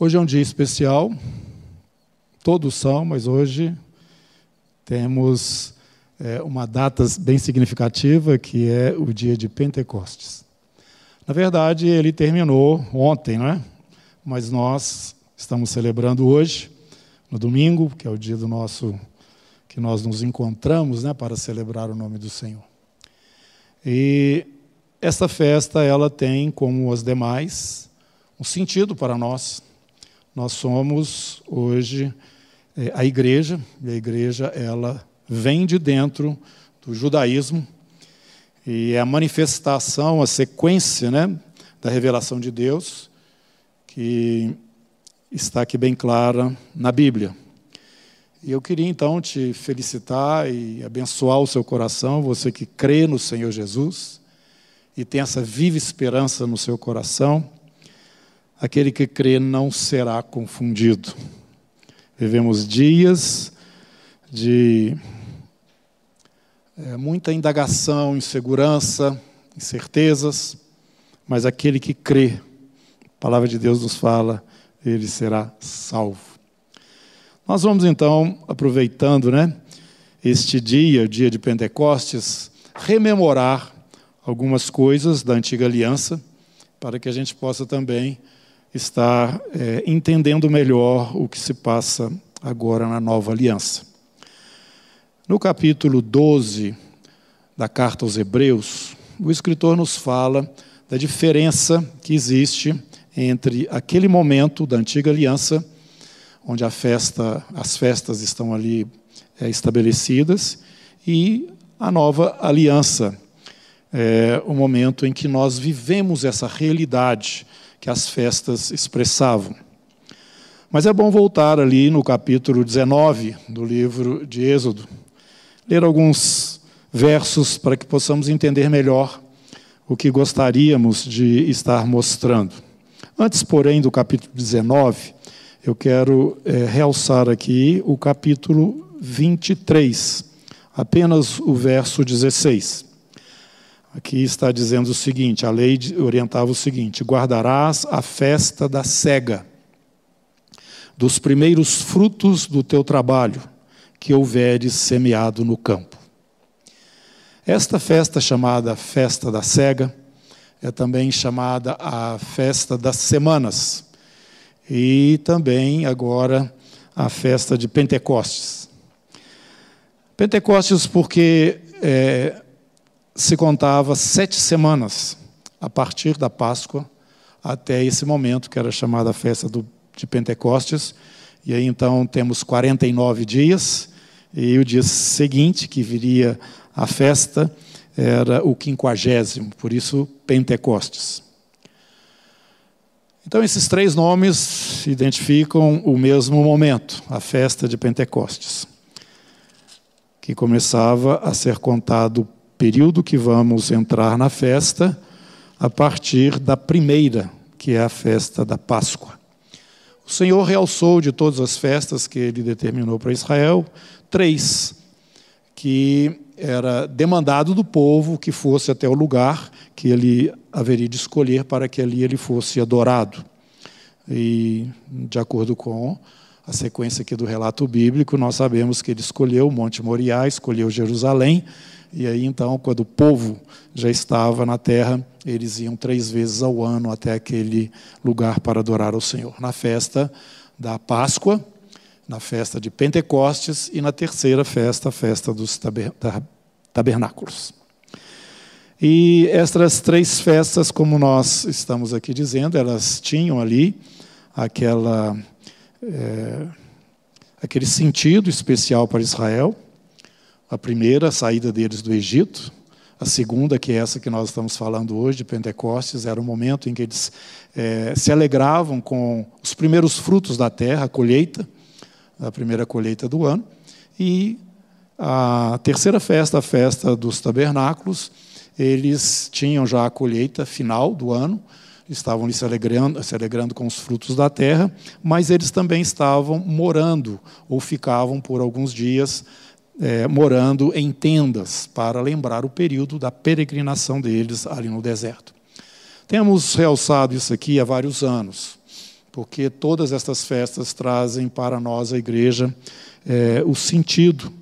Hoje é um dia especial, todos são, mas hoje temos é, uma data bem significativa, que é o dia de Pentecostes. Na verdade, ele terminou ontem, não é? Mas nós estamos celebrando hoje, no domingo, que é o dia do nosso que nós nos encontramos, né, para celebrar o nome do Senhor. E esta festa ela tem, como as demais, um sentido para nós. Nós somos hoje é, a igreja, e a igreja ela vem de dentro do judaísmo e é a manifestação, a sequência, né, da revelação de Deus que está aqui bem clara na Bíblia. E eu queria então te felicitar e abençoar o seu coração, você que crê no Senhor Jesus e tem essa viva esperança no seu coração. Aquele que crê não será confundido. Vivemos dias de é, muita indagação, insegurança, incertezas, mas aquele que crê, a palavra de Deus nos fala, ele será salvo. Nós vamos então, aproveitando né, este dia, o dia de Pentecostes, rememorar algumas coisas da antiga aliança, para que a gente possa também estar é, entendendo melhor o que se passa agora na nova aliança. No capítulo 12 da carta aos Hebreus, o escritor nos fala da diferença que existe entre aquele momento da antiga aliança onde a festa, as festas estão ali é, estabelecidas, e a nova aliança, é, o momento em que nós vivemos essa realidade que as festas expressavam. Mas é bom voltar ali no capítulo 19 do livro de Êxodo, ler alguns versos para que possamos entender melhor o que gostaríamos de estar mostrando. Antes, porém, do capítulo 19, eu quero é, realçar aqui o capítulo 23, apenas o verso 16. Aqui está dizendo o seguinte: a lei orientava o seguinte: guardarás a festa da cega, dos primeiros frutos do teu trabalho, que houveres semeado no campo. Esta festa chamada festa da cega é também chamada a festa das semanas e também agora a festa de Pentecostes. Pentecostes porque é, se contava sete semanas a partir da Páscoa até esse momento, que era chamada a festa do, de Pentecostes. E aí então temos 49 dias, e o dia seguinte, que viria a festa, era o quinquagésimo, por isso Pentecostes. Então, esses três nomes identificam o mesmo momento, a festa de Pentecostes, que começava a ser contado período que vamos entrar na festa, a partir da primeira, que é a festa da Páscoa. O Senhor realçou de todas as festas que ele determinou para Israel, três, que era demandado do povo que fosse até o lugar que ele haveria de escolher para que ali ele fosse adorado. E, de acordo com a sequência aqui do relato bíblico, nós sabemos que ele escolheu o Monte Moriá, escolheu Jerusalém, e aí então, quando o povo já estava na terra, eles iam três vezes ao ano até aquele lugar para adorar ao Senhor. Na festa da Páscoa, na festa de Pentecostes e na terceira festa, a festa dos tabernáculos. E estas três festas, como nós estamos aqui dizendo, elas tinham ali aquela, é, aquele sentido especial para Israel. A primeira, a saída deles do Egito. A segunda, que é essa que nós estamos falando hoje, de Pentecostes, era o momento em que eles é, se alegravam com os primeiros frutos da terra, a colheita a primeira colheita do ano. E a terceira festa, a festa dos tabernáculos, eles tinham já a colheita final do ano, estavam se alegrando, se alegrando com os frutos da terra, mas eles também estavam morando, ou ficavam por alguns dias é, morando em tendas, para lembrar o período da peregrinação deles ali no deserto. Temos realçado isso aqui há vários anos porque todas estas festas trazem para nós, a igreja, é, o sentido,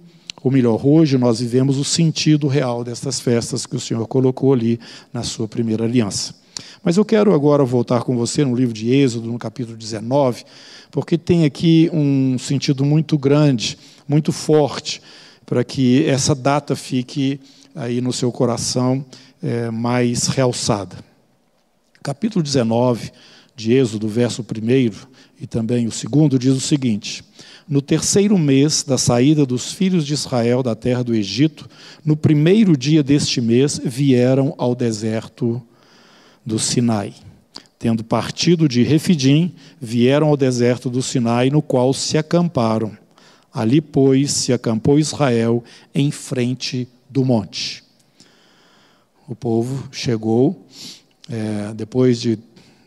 ou melhor, hoje nós vivemos o sentido real destas festas que o Senhor colocou ali na sua primeira aliança. Mas eu quero agora voltar com você no livro de Êxodo, no capítulo 19, porque tem aqui um sentido muito grande, muito forte, para que essa data fique aí no seu coração é, mais realçada. Capítulo 19 de Êxodo, verso 1 e também o segundo, diz o seguinte: No terceiro mês da saída dos filhos de Israel da terra do Egito, no primeiro dia deste mês, vieram ao deserto do Sinai. Tendo partido de Refidim, vieram ao deserto do Sinai, no qual se acamparam. Ali, pois, se acampou Israel em frente do monte. O povo chegou, é, depois de,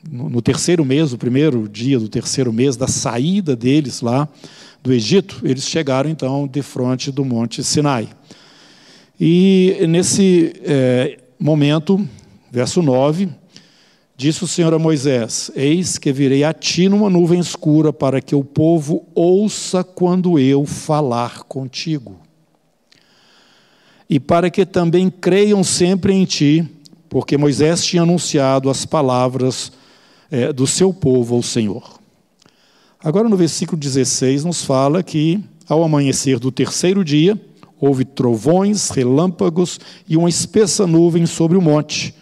no, terceiro mês, o primeiro dia do terceiro mês, da saída deles lá do Egito, eles chegaram então de frente do monte Sinai. E nesse é, momento, verso 9, Disse o Senhor a Moisés: Eis que virei a ti numa nuvem escura, para que o povo ouça quando eu falar contigo. E para que também creiam sempre em ti, porque Moisés tinha anunciado as palavras é, do seu povo ao Senhor. Agora, no versículo 16, nos fala que, ao amanhecer do terceiro dia, houve trovões, relâmpagos e uma espessa nuvem sobre o monte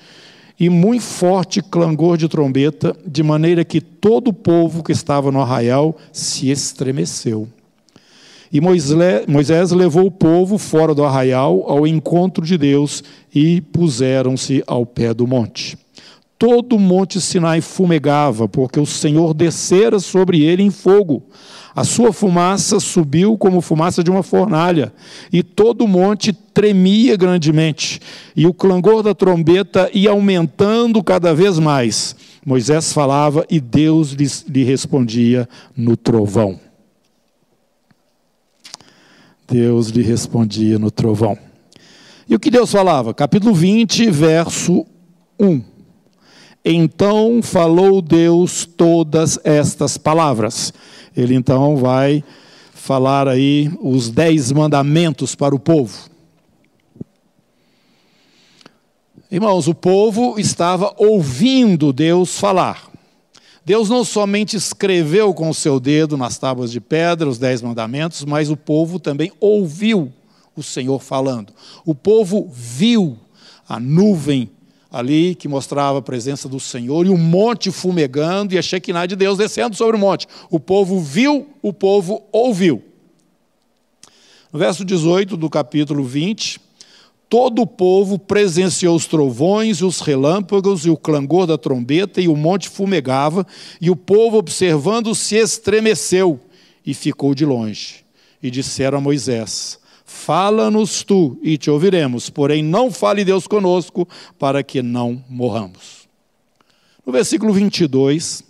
e muito forte clangor de trombeta, de maneira que todo o povo que estava no arraial se estremeceu. E Moisés levou o povo fora do arraial ao encontro de Deus e puseram-se ao pé do monte. Todo o monte Sinai fumegava, porque o Senhor descera sobre ele em fogo. A sua fumaça subiu como fumaça de uma fornalha, e todo o monte tremia grandemente, e o clangor da trombeta ia aumentando cada vez mais. Moisés falava e Deus lhe respondia no trovão. Deus lhe respondia no trovão. E o que Deus falava? Capítulo 20, verso 1. Então falou Deus todas estas palavras. Ele então vai falar aí os dez mandamentos para o povo. Irmãos, o povo estava ouvindo Deus falar. Deus não somente escreveu com o seu dedo nas tábuas de pedra os dez mandamentos, mas o povo também ouviu o Senhor falando. O povo viu a nuvem ali que mostrava a presença do Senhor e o monte fumegando e a Shekinah de Deus descendo sobre o monte. O povo viu, o povo ouviu. No verso 18 do capítulo 20, todo o povo presenciou os trovões e os relâmpagos e o clangor da trombeta e o monte fumegava e o povo observando se estremeceu e ficou de longe. E disseram a Moisés: Fala-nos tu e te ouviremos, porém não fale Deus conosco, para que não morramos. No versículo 22,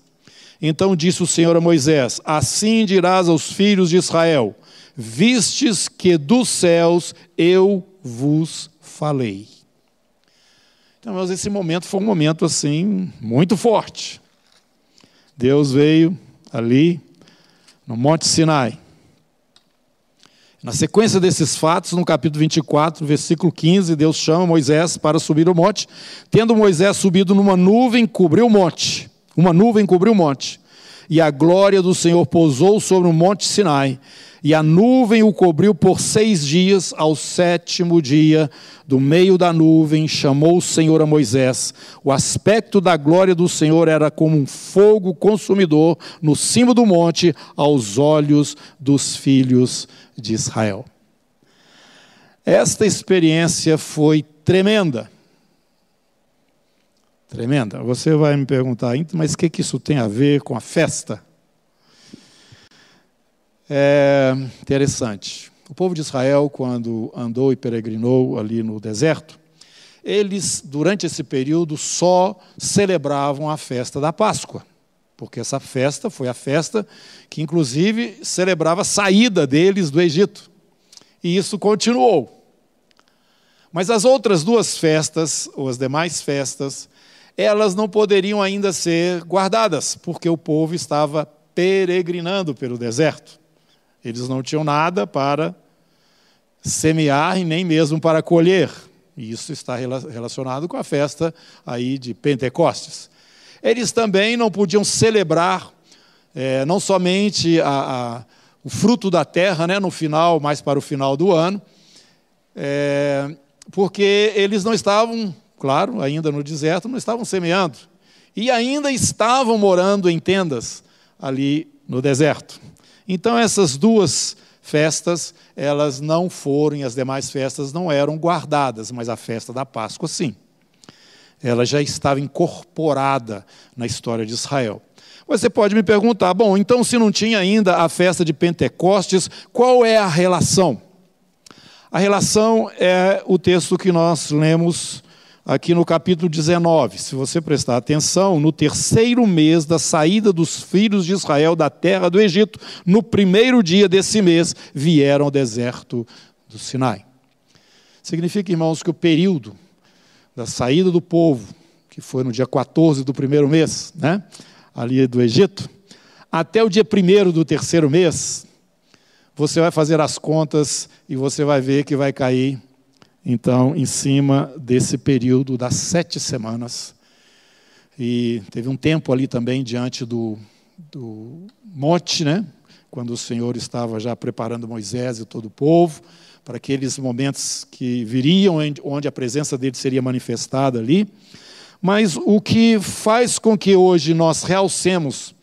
então disse o Senhor a Moisés: Assim dirás aos filhos de Israel: Vistes que dos céus eu vos falei. Então, mas esse momento foi um momento assim muito forte. Deus veio ali no Monte Sinai na sequência desses fatos, no capítulo 24, versículo 15, Deus chama Moisés para subir o monte. Tendo Moisés subido numa nuvem, cobriu o monte. Uma nuvem cobriu o monte. E a glória do Senhor pousou sobre o monte Sinai. E a nuvem o cobriu por seis dias. Ao sétimo dia, do meio da nuvem, chamou o Senhor a Moisés. O aspecto da glória do Senhor era como um fogo consumidor no cimo do monte, aos olhos dos filhos de Israel. Esta experiência foi tremenda. Tremenda. Você vai me perguntar, mas o que, que isso tem a ver com a festa? É interessante. O povo de Israel, quando andou e peregrinou ali no deserto, eles, durante esse período, só celebravam a festa da Páscoa porque essa festa foi a festa que, inclusive, celebrava a saída deles do Egito. E isso continuou. Mas as outras duas festas, ou as demais festas, elas não poderiam ainda ser guardadas, porque o povo estava peregrinando pelo deserto. Eles não tinham nada para semear e nem mesmo para colher. E isso está relacionado com a festa aí de Pentecostes. Eles também não podiam celebrar é, não somente a, a, o fruto da terra, né, no final, mais para o final do ano, é, porque eles não estavam, claro, ainda no deserto, não estavam semeando. E ainda estavam morando em tendas ali no deserto. Então essas duas festas, elas não foram, e as demais festas não eram guardadas, mas a festa da Páscoa sim. Ela já estava incorporada na história de Israel. Você pode me perguntar, bom, então se não tinha ainda a festa de Pentecostes, qual é a relação? A relação é o texto que nós lemos aqui no capítulo 19. Se você prestar atenção, no terceiro mês da saída dos filhos de Israel da terra do Egito, no primeiro dia desse mês, vieram ao deserto do Sinai. Significa, irmãos, que o período da saída do povo, que foi no dia 14 do primeiro mês, né, ali do Egito, até o dia primeiro do terceiro mês, você vai fazer as contas e você vai ver que vai cair então, em cima desse período das sete semanas. E teve um tempo ali também diante do, do monte, né? quando o Senhor estava já preparando Moisés e todo o povo para aqueles momentos que viriam, onde a presença dele seria manifestada ali. Mas o que faz com que hoje nós realcemos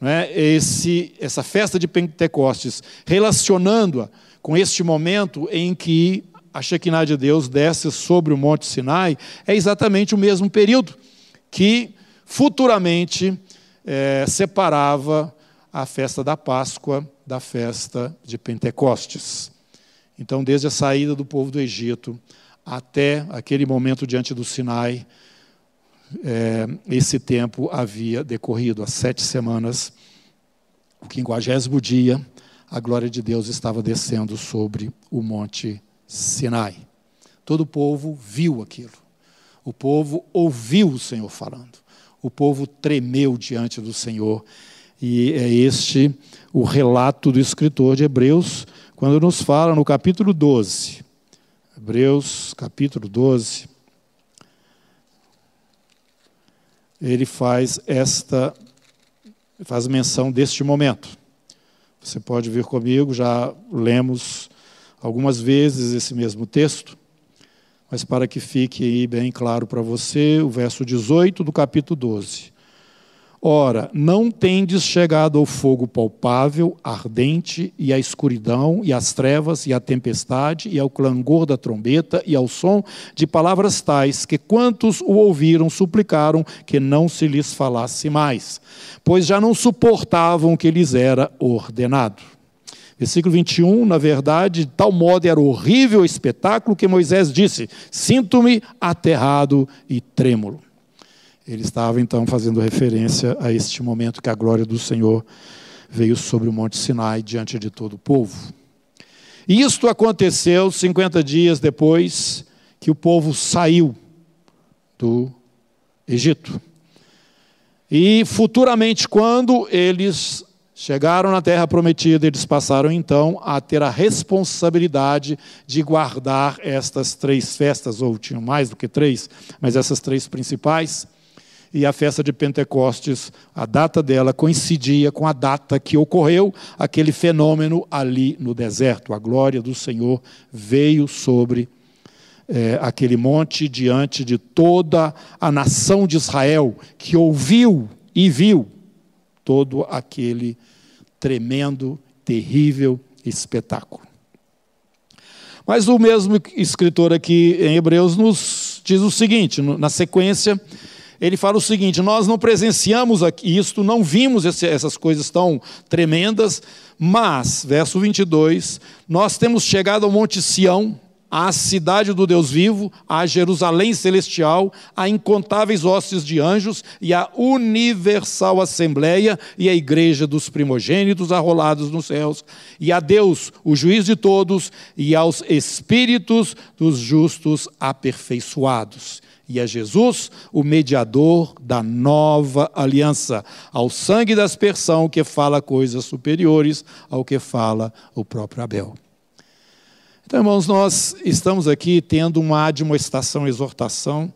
né, esse, essa festa de Pentecostes, relacionando-a com este momento em que a Shekinah de Deus desce sobre o Monte Sinai, é exatamente o mesmo período que futuramente é, separava a festa da Páscoa da festa de Pentecostes. Então, desde a saída do povo do Egito até aquele momento diante do Sinai, é, esse tempo havia decorrido, as sete semanas, o quinquagésimo dia, a glória de Deus estava descendo sobre o Monte Sinai. Todo o povo viu aquilo. O povo ouviu o Senhor falando. O povo tremeu diante do Senhor. E é este o relato do escritor de Hebreus, quando nos fala no capítulo 12. Hebreus, capítulo 12. Ele faz esta faz menção deste momento. Você pode vir comigo, já lemos algumas vezes esse mesmo texto, mas para que fique aí bem claro para você, o verso 18 do capítulo 12. Ora, não tendes chegado ao fogo palpável, ardente, e à escuridão, e às trevas, e à tempestade, e ao clangor da trombeta, e ao som de palavras tais, que quantos o ouviram suplicaram que não se lhes falasse mais, pois já não suportavam o que lhes era ordenado. Versículo 21, na verdade, de tal modo era horrível o espetáculo que Moisés disse: Sinto-me aterrado e trêmulo. Ele estava então fazendo referência a este momento que a glória do Senhor veio sobre o Monte Sinai diante de todo o povo. E isto aconteceu 50 dias depois que o povo saiu do Egito. E futuramente, quando eles Chegaram na terra prometida, eles passaram então a ter a responsabilidade de guardar estas três festas, ou tinham mais do que três, mas essas três principais. E a festa de Pentecostes, a data dela coincidia com a data que ocorreu aquele fenômeno ali no deserto. A glória do Senhor veio sobre é, aquele monte diante de toda a nação de Israel, que ouviu e viu todo aquele tremendo, terrível espetáculo. Mas o mesmo escritor aqui em Hebreus nos diz o seguinte, na sequência, ele fala o seguinte: nós não presenciamos isto, não vimos essas coisas tão tremendas, mas, verso 22, nós temos chegado ao Monte Sião, à cidade do Deus vivo, à Jerusalém celestial, a incontáveis hostes de anjos e à universal assembleia e à igreja dos primogênitos arrolados nos céus, e a Deus, o juiz de todos, e aos espíritos dos justos aperfeiçoados. E é Jesus o mediador da nova aliança, ao sangue da aspersão que fala coisas superiores ao que fala o próprio Abel. Então, irmãos, nós estamos aqui tendo uma admoestação, exortação,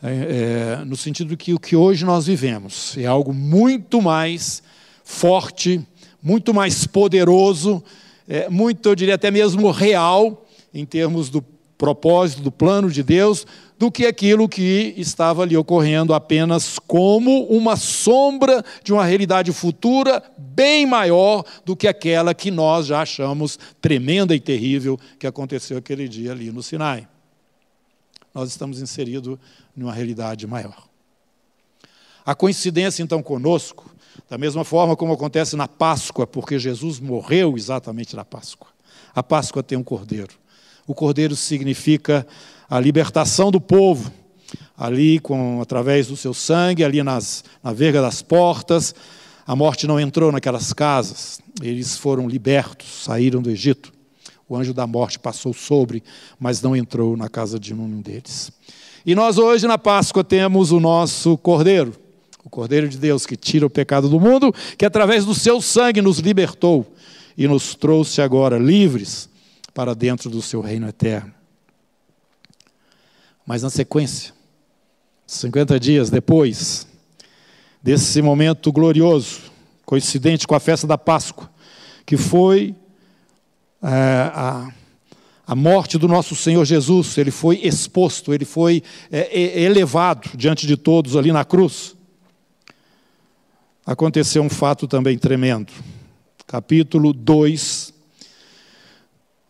é, é, no sentido que o que hoje nós vivemos é algo muito mais forte, muito mais poderoso, é, muito, eu diria até mesmo real, em termos do propósito, do plano de Deus, do que aquilo que estava ali ocorrendo apenas como uma sombra de uma realidade futura bem maior do que aquela que nós já achamos tremenda e terrível que aconteceu aquele dia ali no Sinai. Nós estamos inseridos numa realidade maior. A coincidência então conosco, da mesma forma como acontece na Páscoa, porque Jesus morreu exatamente na Páscoa. A Páscoa tem um cordeiro. O cordeiro significa a libertação do povo, ali com através do seu sangue, ali nas, na verga das portas. A morte não entrou naquelas casas, eles foram libertos, saíram do Egito. O anjo da morte passou sobre, mas não entrou na casa de nenhum deles. E nós hoje na Páscoa temos o nosso Cordeiro, o Cordeiro de Deus que tira o pecado do mundo, que através do seu sangue nos libertou e nos trouxe agora livres para dentro do seu reino eterno. Mas na sequência, 50 dias depois desse momento glorioso, coincidente com a festa da Páscoa, que foi é, a, a morte do nosso Senhor Jesus, ele foi exposto, ele foi é, elevado diante de todos ali na cruz. Aconteceu um fato também tremendo. Capítulo 2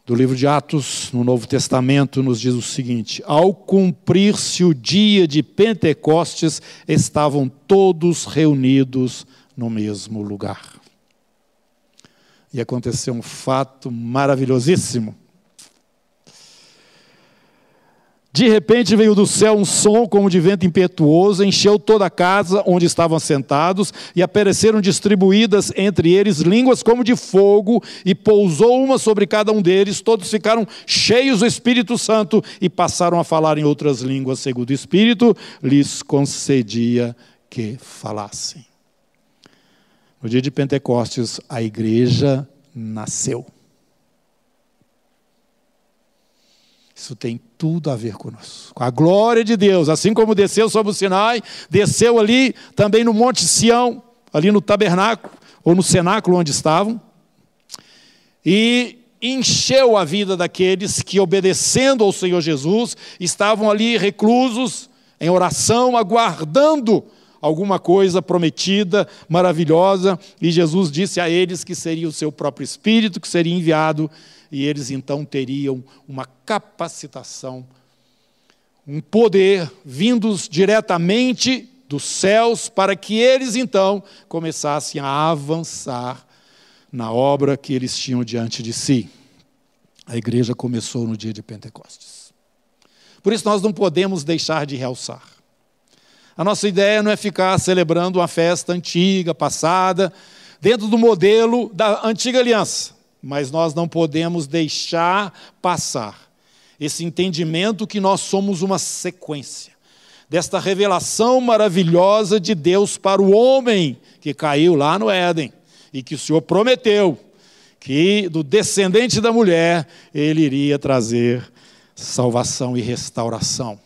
do livro de Atos, no Novo Testamento, nos diz o seguinte: Ao cumprir-se o dia de Pentecostes, estavam todos reunidos no mesmo lugar. E aconteceu um fato maravilhosíssimo. De repente veio do céu um som como de vento impetuoso, encheu toda a casa onde estavam sentados, e apareceram distribuídas entre eles línguas como de fogo, e pousou uma sobre cada um deles. Todos ficaram cheios do Espírito Santo e passaram a falar em outras línguas, segundo o Espírito lhes concedia que falassem. No dia de Pentecostes, a igreja nasceu. Isso tem tudo a ver conosco. Com a glória de Deus, assim como desceu sobre o Sinai, desceu ali também no Monte Sião, ali no tabernáculo, ou no cenáculo onde estavam, e encheu a vida daqueles que, obedecendo ao Senhor Jesus, estavam ali reclusos, em oração, aguardando alguma coisa prometida, maravilhosa, e Jesus disse a eles que seria o seu próprio Espírito que seria enviado e eles então teriam uma capacitação, um poder vindos diretamente dos céus, para que eles então começassem a avançar na obra que eles tinham diante de si. A igreja começou no dia de Pentecostes. Por isso nós não podemos deixar de realçar. A nossa ideia não é ficar celebrando uma festa antiga, passada, dentro do modelo da antiga aliança mas nós não podemos deixar passar esse entendimento que nós somos uma sequência desta revelação maravilhosa de Deus para o homem que caiu lá no Éden e que o Senhor prometeu que do descendente da mulher ele iria trazer salvação e restauração.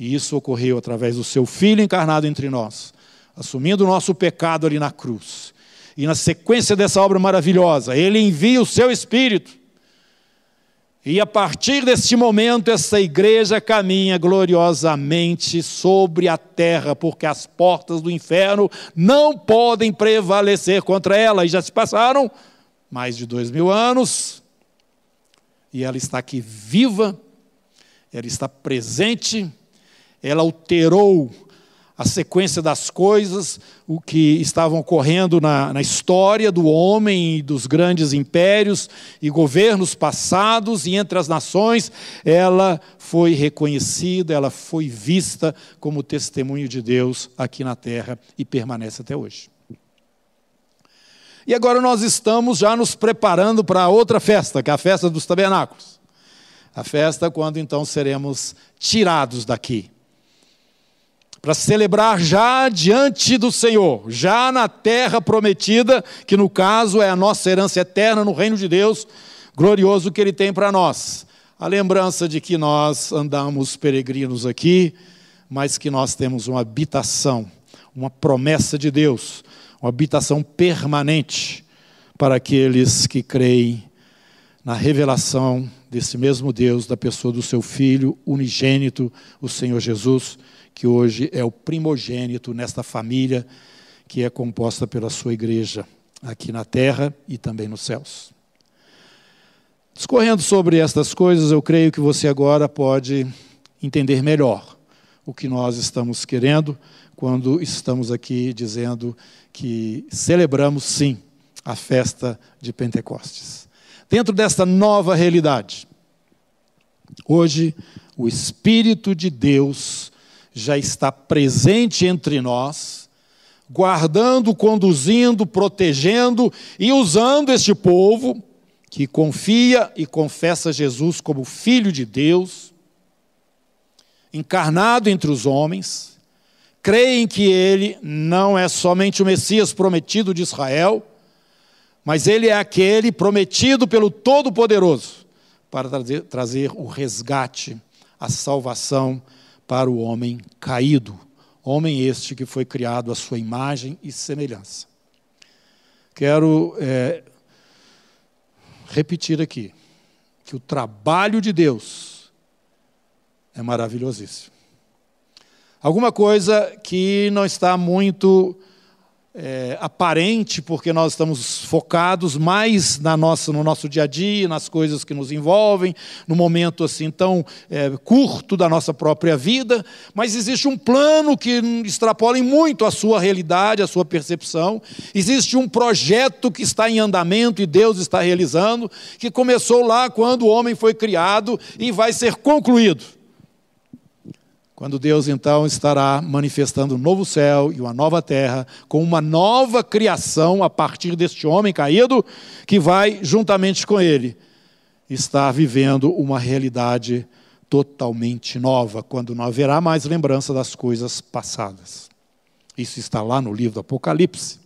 E isso ocorreu através do seu filho encarnado entre nós, assumindo o nosso pecado ali na cruz e na sequência dessa obra maravilhosa, ele envia o seu Espírito. E a partir deste momento, essa igreja caminha gloriosamente sobre a terra, porque as portas do inferno não podem prevalecer contra ela. E já se passaram mais de dois mil anos, e ela está aqui viva, ela está presente, ela alterou a sequência das coisas, o que estavam ocorrendo na, na, história do homem e dos grandes impérios e governos passados e entre as nações, ela foi reconhecida, ela foi vista como testemunho de Deus aqui na terra e permanece até hoje. E agora nós estamos já nos preparando para outra festa, que é a festa dos tabernáculos. A festa quando então seremos tirados daqui para celebrar já diante do Senhor, já na terra prometida, que no caso é a nossa herança eterna no reino de Deus, glorioso que Ele tem para nós. A lembrança de que nós andamos peregrinos aqui, mas que nós temos uma habitação, uma promessa de Deus, uma habitação permanente para aqueles que creem na revelação desse mesmo Deus, da pessoa do seu Filho unigênito, o Senhor Jesus que hoje é o primogênito nesta família que é composta pela sua igreja, aqui na terra e também nos céus. Discorrendo sobre estas coisas, eu creio que você agora pode entender melhor o que nós estamos querendo quando estamos aqui dizendo que celebramos sim a festa de Pentecostes. Dentro desta nova realidade, hoje o Espírito de Deus já está presente entre nós, guardando, conduzindo, protegendo e usando este povo que confia e confessa Jesus como Filho de Deus, encarnado entre os homens, creem que ele não é somente o Messias prometido de Israel, mas ele é aquele prometido pelo Todo-Poderoso para trazer, trazer o resgate, a salvação para o homem caído, homem este que foi criado à sua imagem e semelhança. Quero é, repetir aqui que o trabalho de Deus é maravilhosíssimo. Alguma coisa que não está muito é, aparente, porque nós estamos focados mais na nossa, no nosso dia a dia, nas coisas que nos envolvem, no momento assim tão é, curto da nossa própria vida, mas existe um plano que extrapola muito a sua realidade, a sua percepção. Existe um projeto que está em andamento e Deus está realizando, que começou lá quando o homem foi criado e vai ser concluído. Quando Deus então estará manifestando um novo céu e uma nova terra, com uma nova criação a partir deste homem caído, que vai, juntamente com ele, estar vivendo uma realidade totalmente nova, quando não haverá mais lembrança das coisas passadas. Isso está lá no livro do Apocalipse.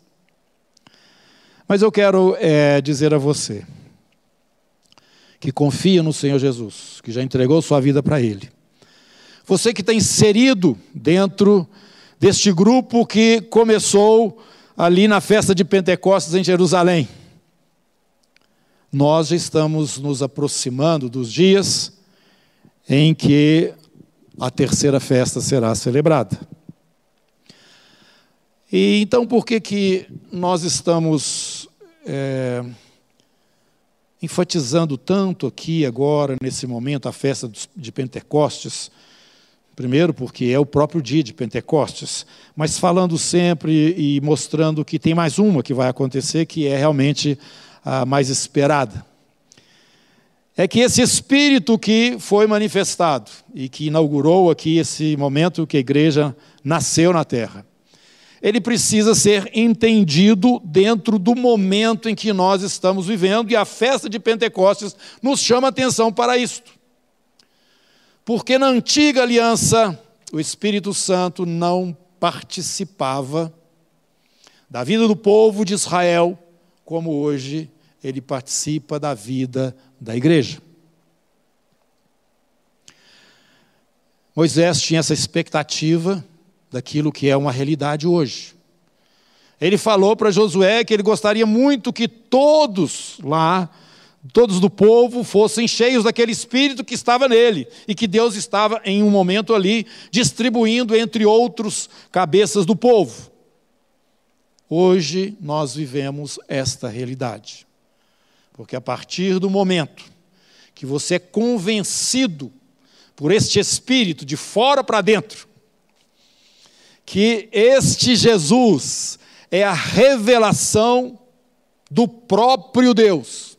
Mas eu quero é, dizer a você que confia no Senhor Jesus, que já entregou sua vida para Ele você que está inserido dentro deste grupo que começou ali na festa de Pentecostes em Jerusalém. Nós já estamos nos aproximando dos dias em que a terceira festa será celebrada. E então, por que, que nós estamos é, enfatizando tanto aqui agora, nesse momento, a festa de Pentecostes? Primeiro, porque é o próprio dia de Pentecostes, mas falando sempre e mostrando que tem mais uma que vai acontecer, que é realmente a mais esperada. É que esse Espírito que foi manifestado e que inaugurou aqui esse momento que a igreja nasceu na terra, ele precisa ser entendido dentro do momento em que nós estamos vivendo, e a festa de Pentecostes nos chama atenção para isto. Porque na antiga aliança, o Espírito Santo não participava da vida do povo de Israel, como hoje ele participa da vida da igreja. Moisés tinha essa expectativa daquilo que é uma realidade hoje. Ele falou para Josué que ele gostaria muito que todos lá todos do povo fossem cheios daquele espírito que estava nele e que Deus estava em um momento ali distribuindo entre outros cabeças do povo. Hoje nós vivemos esta realidade. Porque a partir do momento que você é convencido por este espírito de fora para dentro, que este Jesus é a revelação do próprio Deus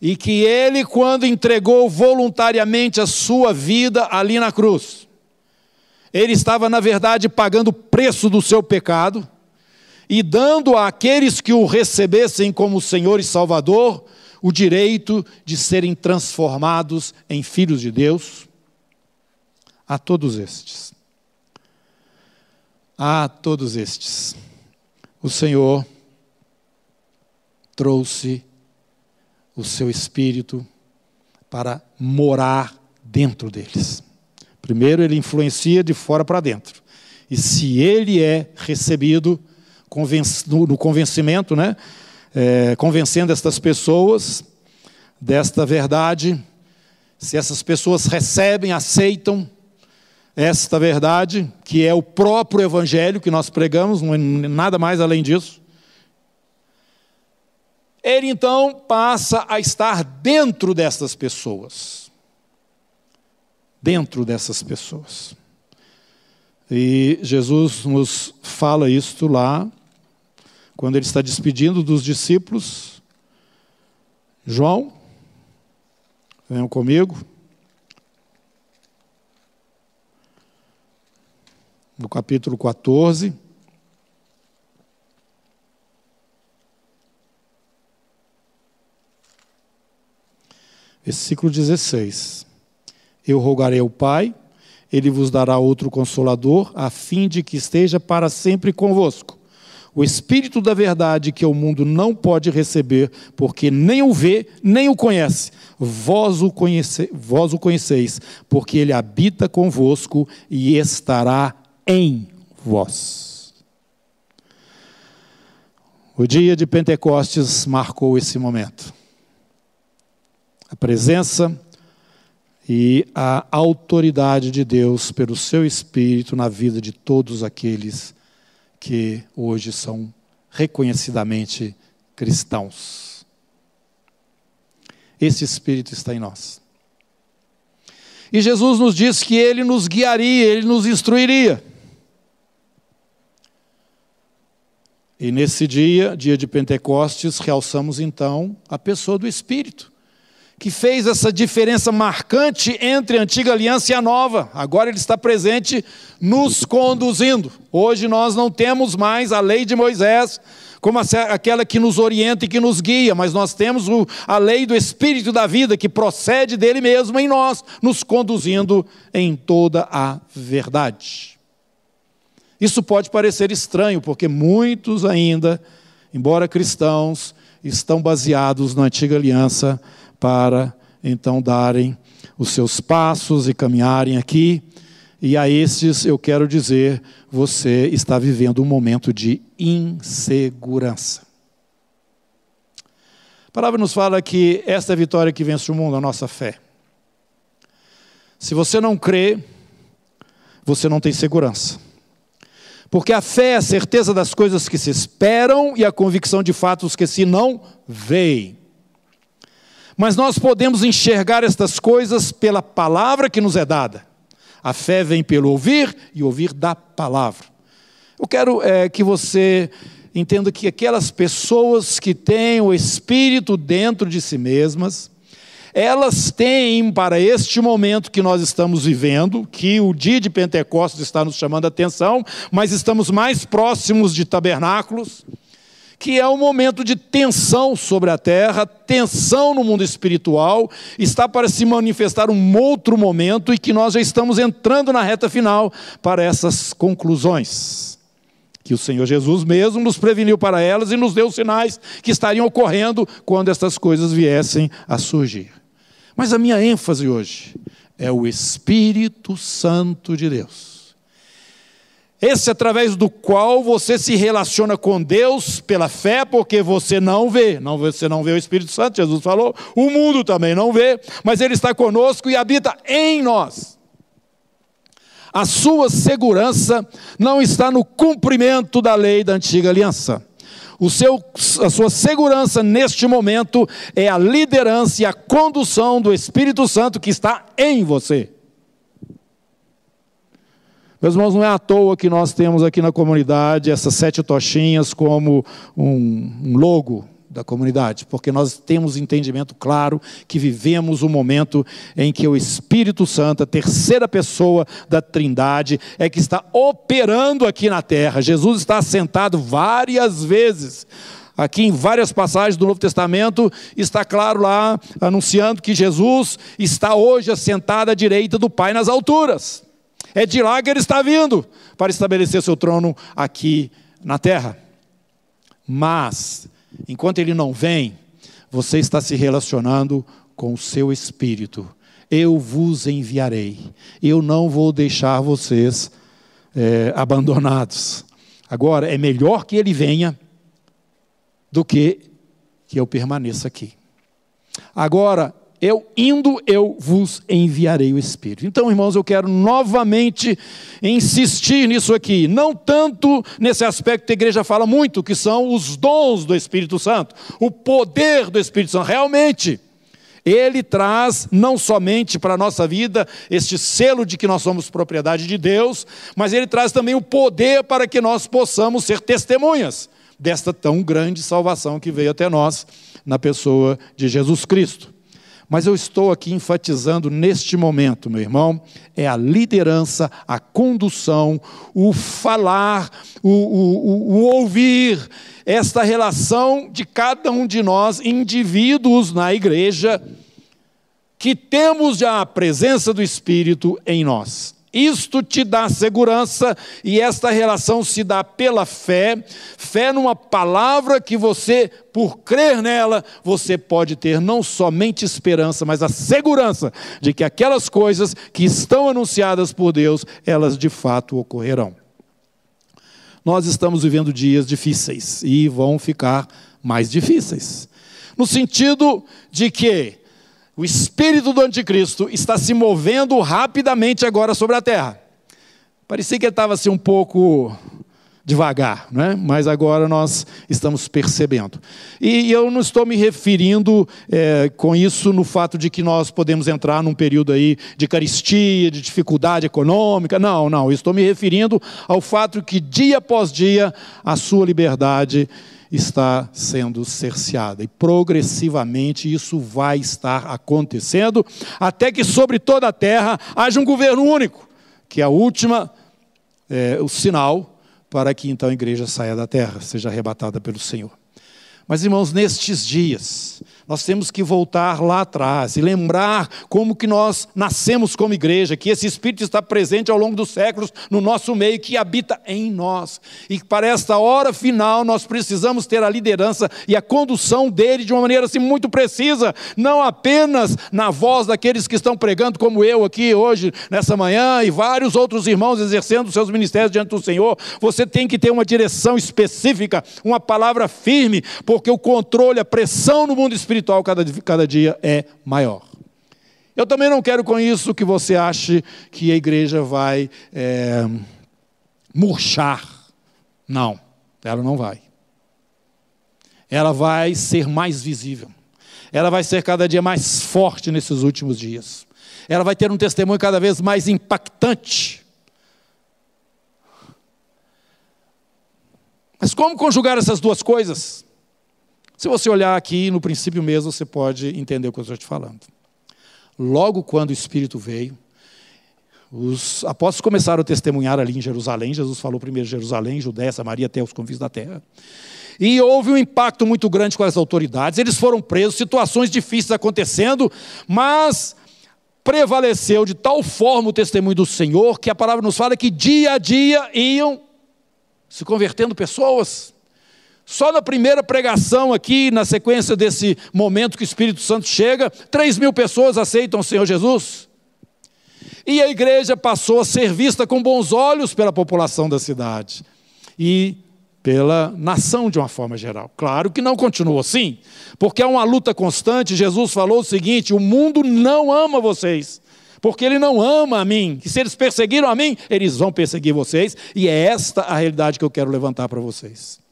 e que ele, quando entregou voluntariamente a sua vida ali na cruz, ele estava, na verdade, pagando o preço do seu pecado e dando àqueles que o recebessem como Senhor e Salvador o direito de serem transformados em filhos de Deus, a todos estes. A todos estes, o Senhor trouxe o seu espírito para morar dentro deles. Primeiro, ele influencia de fora para dentro. E se ele é recebido no convencimento, né, é, convencendo estas pessoas desta verdade, se essas pessoas recebem, aceitam esta verdade, que é o próprio evangelho que nós pregamos, não é nada mais além disso, ele então passa a estar dentro dessas pessoas. Dentro dessas pessoas. E Jesus nos fala isto lá, quando ele está despedindo dos discípulos. João, venham comigo. No capítulo 14. Versículo 16: Eu rogarei ao Pai, ele vos dará outro consolador, a fim de que esteja para sempre convosco. O Espírito da Verdade que o mundo não pode receber, porque nem o vê, nem o conhece. Vós o, conhece, vós o conheceis, porque ele habita convosco e estará em vós. O dia de Pentecostes marcou esse momento a presença e a autoridade de Deus pelo seu Espírito na vida de todos aqueles que hoje são reconhecidamente cristãos. Esse Espírito está em nós. E Jesus nos diz que ele nos guiaria, ele nos instruiria. E nesse dia, dia de Pentecostes, realçamos então a pessoa do Espírito que fez essa diferença marcante entre a antiga aliança e a nova. Agora ele está presente nos conduzindo. Hoje nós não temos mais a lei de Moisés como aquela que nos orienta e que nos guia, mas nós temos a lei do Espírito da vida que procede dele mesmo em nós, nos conduzindo em toda a verdade. Isso pode parecer estranho, porque muitos ainda, embora cristãos, estão baseados na antiga aliança para então darem os seus passos e caminharem aqui. E a estes eu quero dizer: você está vivendo um momento de insegurança. A palavra nos fala que esta é a vitória que vence o mundo, a nossa fé. Se você não crê, você não tem segurança. Porque a fé é a certeza das coisas que se esperam e a convicção de fatos que se não veem. Mas nós podemos enxergar estas coisas pela palavra que nos é dada. A fé vem pelo ouvir e ouvir da palavra. Eu quero é, que você entenda que aquelas pessoas que têm o Espírito dentro de si mesmas, elas têm para este momento que nós estamos vivendo, que o dia de Pentecostes está nos chamando a atenção, mas estamos mais próximos de tabernáculos que é um momento de tensão sobre a terra, tensão no mundo espiritual, está para se manifestar um outro momento e que nós já estamos entrando na reta final para essas conclusões. Que o Senhor Jesus mesmo nos preveniu para elas e nos deu sinais que estariam ocorrendo quando estas coisas viessem a surgir. Mas a minha ênfase hoje é o Espírito Santo de Deus esse através do qual você se relaciona com Deus pela fé, porque você não vê, não você não vê o Espírito Santo, Jesus falou, o mundo também não vê, mas ele está conosco e habita em nós. A sua segurança não está no cumprimento da lei da antiga aliança. O seu, a sua segurança neste momento é a liderança e a condução do Espírito Santo que está em você. Meus irmãos, não é à toa que nós temos aqui na comunidade essas sete tochinhas como um, logo da comunidade, porque nós temos entendimento claro que vivemos um momento em que o Espírito Santo, a terceira pessoa da Trindade, é que está operando aqui na terra. Jesus está assentado várias vezes. Aqui em várias passagens do Novo Testamento está claro lá anunciando que Jesus está hoje assentado à direita do Pai nas alturas. É de lá que ele está vindo para estabelecer seu trono aqui na terra. Mas, enquanto ele não vem, você está se relacionando com o seu espírito. Eu vos enviarei. Eu não vou deixar vocês é, abandonados. Agora, é melhor que ele venha do que que eu permaneça aqui. Agora, eu indo, eu vos enviarei o Espírito. Então, irmãos, eu quero novamente insistir nisso aqui, não tanto nesse aspecto que a igreja fala muito, que são os dons do Espírito Santo, o poder do Espírito Santo. Realmente, ele traz não somente para a nossa vida este selo de que nós somos propriedade de Deus, mas ele traz também o poder para que nós possamos ser testemunhas desta tão grande salvação que veio até nós na pessoa de Jesus Cristo. Mas eu estou aqui enfatizando neste momento, meu irmão, é a liderança, a condução, o falar, o, o, o, ouvir, esta relação de cada um de nós, indivíduos na igreja, que temos já a presença do Espírito em nós. Isto te dá segurança e esta relação se dá pela fé, fé numa palavra que você, por crer nela, você pode ter não somente esperança, mas a segurança de que aquelas coisas que estão anunciadas por Deus, elas de fato ocorrerão. Nós estamos vivendo dias difíceis e vão ficar mais difíceis. No sentido de que o espírito do anticristo está se movendo rapidamente agora sobre a terra. Parecia que ele estava assim um pouco devagar, né? mas agora nós estamos percebendo. E eu não estou me referindo é, com isso no fato de que nós podemos entrar num período aí de caristia, de dificuldade econômica. Não, não. Estou me referindo ao fato que dia após dia a sua liberdade está sendo cerceada. E progressivamente isso vai estar acontecendo, até que sobre toda a terra haja um governo único, que é a última, é, o sinal para que então a igreja saia da terra, seja arrebatada pelo Senhor. Mas, irmãos, nestes dias, nós temos que voltar lá atrás e lembrar como que nós nascemos como igreja, que esse Espírito está presente ao longo dos séculos no nosso meio, que habita em nós. E para esta hora final nós precisamos ter a liderança e a condução dele de uma maneira assim muito precisa, não apenas na voz daqueles que estão pregando, como eu aqui hoje, nessa manhã, e vários outros irmãos exercendo seus ministérios diante do Senhor. Você tem que ter uma direção específica, uma palavra firme, porque o controle, a pressão no mundo espiritual, espiritual cada, cada dia é maior. Eu também não quero com isso que você ache que a igreja vai é, murchar. Não, ela não vai. Ela vai ser mais visível. Ela vai ser cada dia mais forte nesses últimos dias. Ela vai ter um testemunho cada vez mais impactante. Mas como conjugar essas duas coisas? Se você olhar aqui no princípio mesmo, você pode entender o que eu estou te falando. Logo quando o Espírito veio, os apóstolos começaram a testemunhar ali em Jerusalém. Jesus falou primeiro Jerusalém, Judéia, Samaria, até os confins da terra. E houve um impacto muito grande com as autoridades. Eles foram presos, situações difíceis acontecendo, mas prevaleceu de tal forma o testemunho do Senhor que a palavra nos fala que dia a dia iam se convertendo pessoas. Só na primeira pregação aqui, na sequência desse momento que o Espírito Santo chega, 3 mil pessoas aceitam o Senhor Jesus. E a igreja passou a ser vista com bons olhos pela população da cidade e pela nação de uma forma geral. Claro que não continuou assim, porque é uma luta constante. Jesus falou o seguinte: o mundo não ama vocês, porque ele não ama a mim. E se eles perseguiram a mim, eles vão perseguir vocês, e é esta a realidade que eu quero levantar para vocês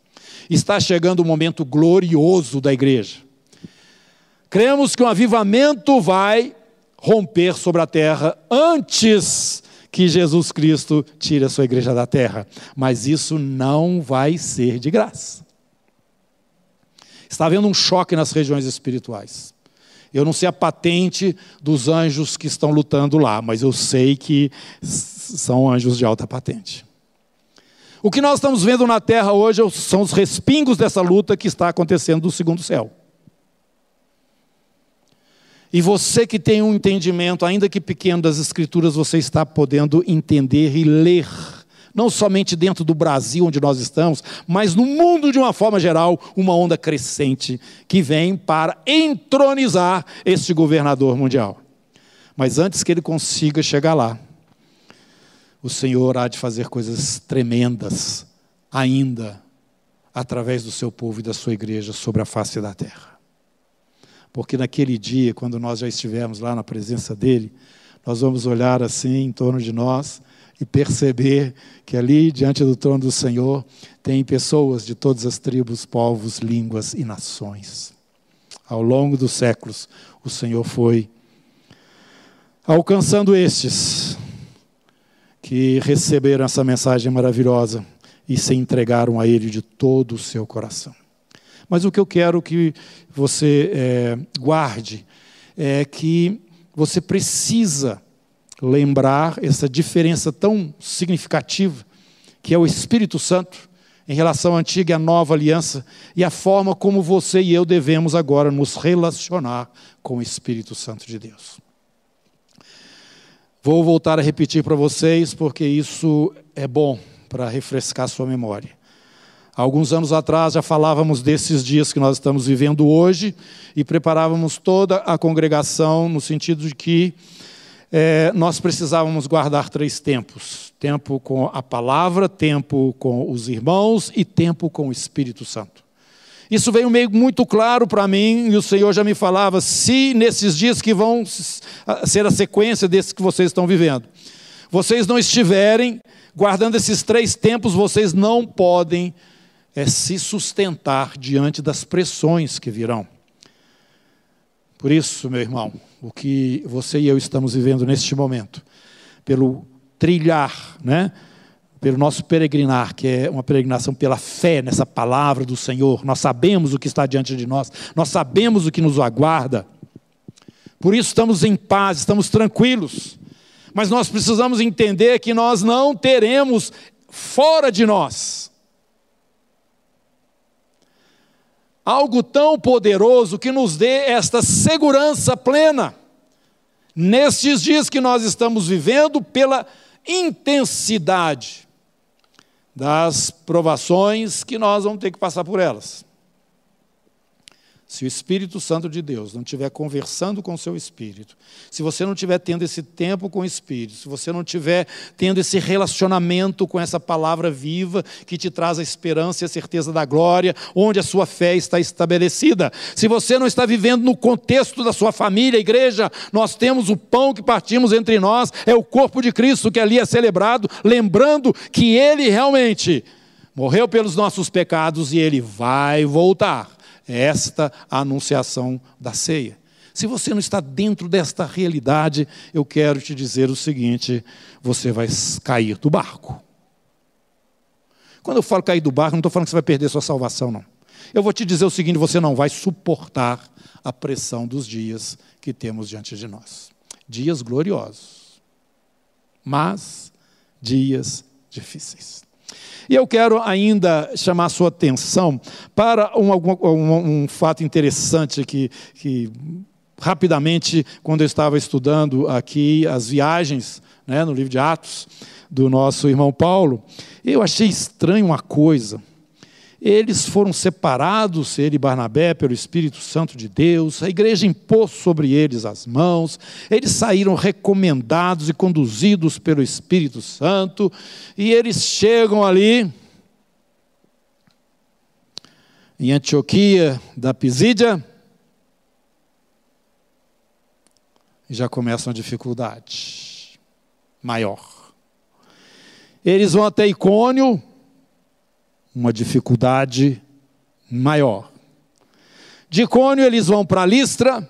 está chegando o momento glorioso da igreja. Cremos que um avivamento vai romper sobre a terra antes que Jesus Cristo tire a sua igreja da terra, mas isso não vai ser de graça. Está havendo um choque nas regiões espirituais. Eu não sei a patente dos anjos que estão lutando lá, mas eu sei que são anjos de alta patente. O que nós estamos vendo na terra hoje são os respingos dessa luta que está acontecendo do segundo céu. E você que tem um entendimento, ainda que pequeno, das Escrituras, você está podendo entender e ler, não somente dentro do Brasil, onde nós estamos, mas no mundo de uma forma geral, uma onda crescente que vem para entronizar este governador mundial. Mas antes que ele consiga chegar lá, o Senhor há de fazer coisas tremendas ainda através do seu povo e da sua igreja sobre a face da terra. Porque naquele dia, quando nós já estivermos lá na presença dele, nós vamos olhar assim em torno de nós e perceber que ali, diante do trono do Senhor, tem pessoas de todas as tribos, povos, línguas e nações. Ao longo dos séculos, o Senhor foi alcançando estes que receberam essa mensagem maravilhosa e se entregaram a Ele de todo o seu coração. Mas o que eu quero que você é, guarde é que você precisa lembrar essa diferença tão significativa que é o Espírito Santo em relação à antiga e à nova aliança e a forma como você e eu devemos agora nos relacionar com o Espírito Santo de Deus. Vou voltar a repetir para vocês porque isso é bom para refrescar sua memória. Alguns anos atrás já falávamos desses dias que nós estamos vivendo hoje e preparávamos toda a congregação no sentido de que é, nós precisávamos guardar três tempos: tempo com a palavra, tempo com os irmãos e tempo com o Espírito Santo. Isso veio meio muito claro para mim e o Senhor já me falava: se nesses dias que vão ser a sequência desses que vocês estão vivendo, vocês não estiverem guardando esses três tempos, vocês não podem é se sustentar diante das pressões que virão. Por isso, meu irmão, o que você e eu estamos vivendo neste momento, pelo trilhar, né? Pelo nosso peregrinar, que é uma peregrinação pela fé nessa palavra do Senhor, nós sabemos o que está diante de nós, nós sabemos o que nos aguarda, por isso estamos em paz, estamos tranquilos, mas nós precisamos entender que nós não teremos fora de nós algo tão poderoso que nos dê esta segurança plena. Nestes dias que nós estamos vivendo, pela intensidade das provações que nós vamos ter que passar por elas. Se o Espírito Santo de Deus não estiver conversando com o seu espírito, se você não estiver tendo esse tempo com o Espírito, se você não estiver tendo esse relacionamento com essa palavra viva que te traz a esperança e a certeza da glória, onde a sua fé está estabelecida, se você não está vivendo no contexto da sua família, igreja, nós temos o pão que partimos entre nós, é o corpo de Cristo que ali é celebrado, lembrando que Ele realmente morreu pelos nossos pecados e Ele vai voltar esta a anunciação da ceia. Se você não está dentro desta realidade, eu quero te dizer o seguinte: você vai cair do barco. Quando eu falo cair do barco, não estou falando que você vai perder sua salvação, não. Eu vou te dizer o seguinte: você não vai suportar a pressão dos dias que temos diante de nós. Dias gloriosos, mas dias difíceis. E eu quero ainda chamar a sua atenção para um, um, um fato interessante que, que, rapidamente, quando eu estava estudando aqui as viagens né, no livro de Atos do nosso irmão Paulo, eu achei estranho uma coisa. Eles foram separados, ele e Barnabé, pelo Espírito Santo de Deus, a igreja impôs sobre eles as mãos, eles saíram recomendados e conduzidos pelo Espírito Santo, e eles chegam ali, em Antioquia da Pisídia, e já começa uma dificuldade maior. Eles vão até Icônio, uma dificuldade maior. De Icônio eles vão para Listra,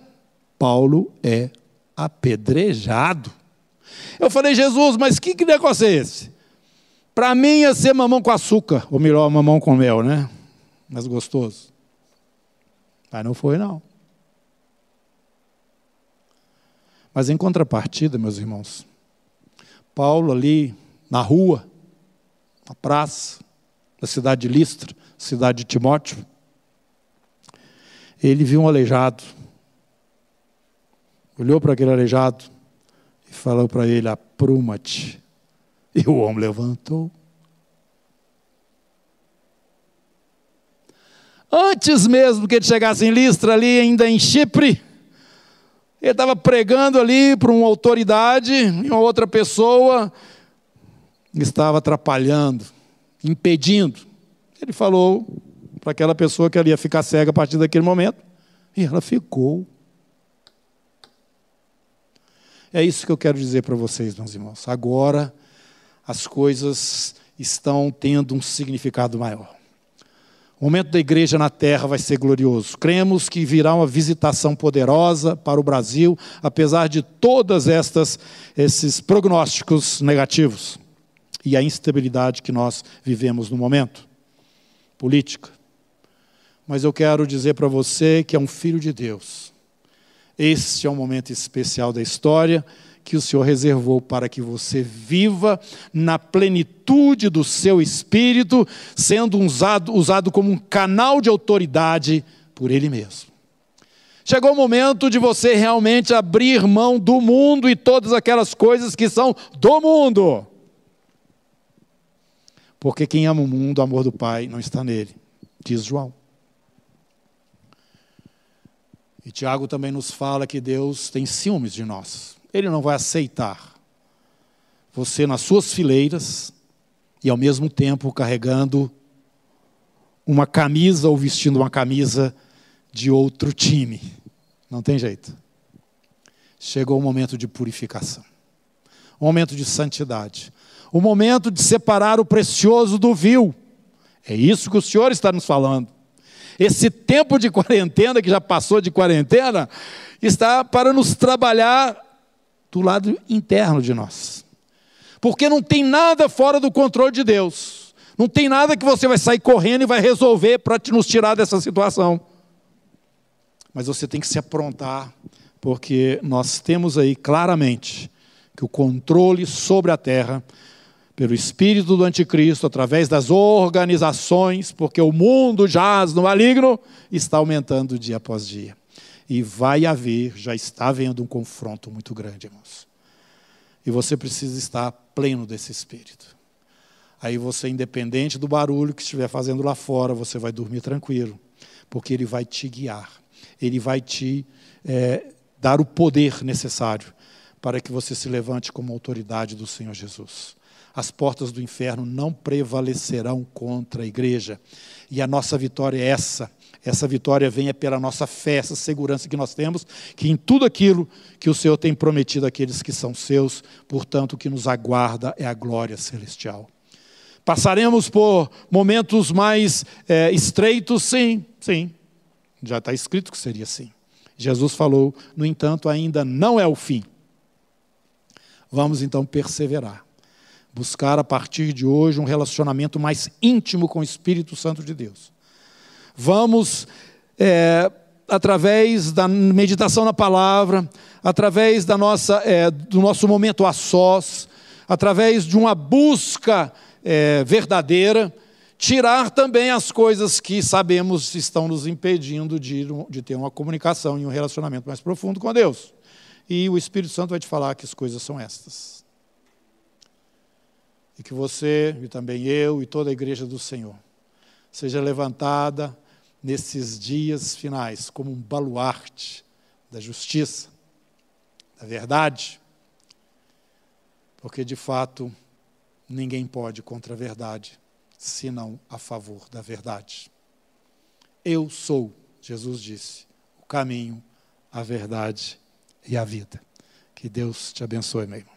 Paulo é apedrejado. Eu falei, Jesus, mas que, que negócio é esse? Para mim ia ser mamão com açúcar, ou melhor, mamão com mel, né? Mais gostoso. Mas não foi, não. Mas em contrapartida, meus irmãos, Paulo ali na rua, na praça, da cidade de Listra, cidade de Timóteo, ele viu um aleijado. olhou para aquele aleijado e falou para ele: apruma-te. E o homem levantou. Antes mesmo que ele chegasse em Listra, ali ainda em Chipre, ele estava pregando ali para uma autoridade e uma outra pessoa estava atrapalhando, impedindo. Ele falou para aquela pessoa que ela ia ficar cega a partir daquele momento, e ela ficou. É isso que eu quero dizer para vocês, meus irmãos. Agora as coisas estão tendo um significado maior. O momento da igreja na terra vai ser glorioso. Cremos que virá uma visitação poderosa para o Brasil, apesar de todas estas esses prognósticos negativos e a instabilidade que nós vivemos no momento política. Mas eu quero dizer para você que é um filho de Deus. Este é um momento especial da história que o Senhor reservou para que você viva na plenitude do seu espírito, sendo usado, usado como um canal de autoridade por Ele mesmo. Chegou o momento de você realmente abrir mão do mundo e todas aquelas coisas que são do mundo. Porque quem ama o mundo, o amor do Pai não está nele, diz João. E Tiago também nos fala que Deus tem ciúmes de nós. Ele não vai aceitar você nas suas fileiras e ao mesmo tempo carregando uma camisa ou vestindo uma camisa de outro time. Não tem jeito. Chegou o momento de purificação, o momento de santidade, o momento de separar o precioso do vil. É isso que o Senhor está nos falando. Esse tempo de quarentena, que já passou de quarentena, está para nos trabalhar do lado interno de nós. Porque não tem nada fora do controle de Deus. Não tem nada que você vai sair correndo e vai resolver para nos tirar dessa situação. Mas você tem que se aprontar, porque nós temos aí claramente que o controle sobre a terra pelo espírito do anticristo, através das organizações, porque o mundo jaz no maligno, está aumentando dia após dia. E vai haver, já está havendo um confronto muito grande, irmãos. E você precisa estar pleno desse espírito. Aí você, independente do barulho que estiver fazendo lá fora, você vai dormir tranquilo, porque ele vai te guiar, ele vai te é, dar o poder necessário para que você se levante como autoridade do Senhor Jesus as portas do inferno não prevalecerão contra a igreja. E a nossa vitória é essa. Essa vitória vem é pela nossa fé, essa segurança que nós temos, que em tudo aquilo que o Senhor tem prometido àqueles que são seus, portanto, o que nos aguarda é a glória celestial. Passaremos por momentos mais é, estreitos, sim, sim. Já está escrito que seria assim. Jesus falou, no entanto, ainda não é o fim. Vamos então perseverar buscar a partir de hoje um relacionamento mais íntimo com o Espírito Santo de Deus. Vamos, é, através da meditação na palavra, através da nossa, é, do nosso momento a sós, através de uma busca é, verdadeira, tirar também as coisas que sabemos estão nos impedindo de, de ter uma comunicação e um relacionamento mais profundo com Deus. E o Espírito Santo vai te falar que as coisas são estas e que você, e também eu, e toda a igreja do Senhor, seja levantada nesses dias finais como um baluarte da justiça, da verdade, porque de fato ninguém pode contra a verdade, senão a favor da verdade. Eu sou, Jesus disse, o caminho, a verdade e a vida. Que Deus te abençoe, meu irmão.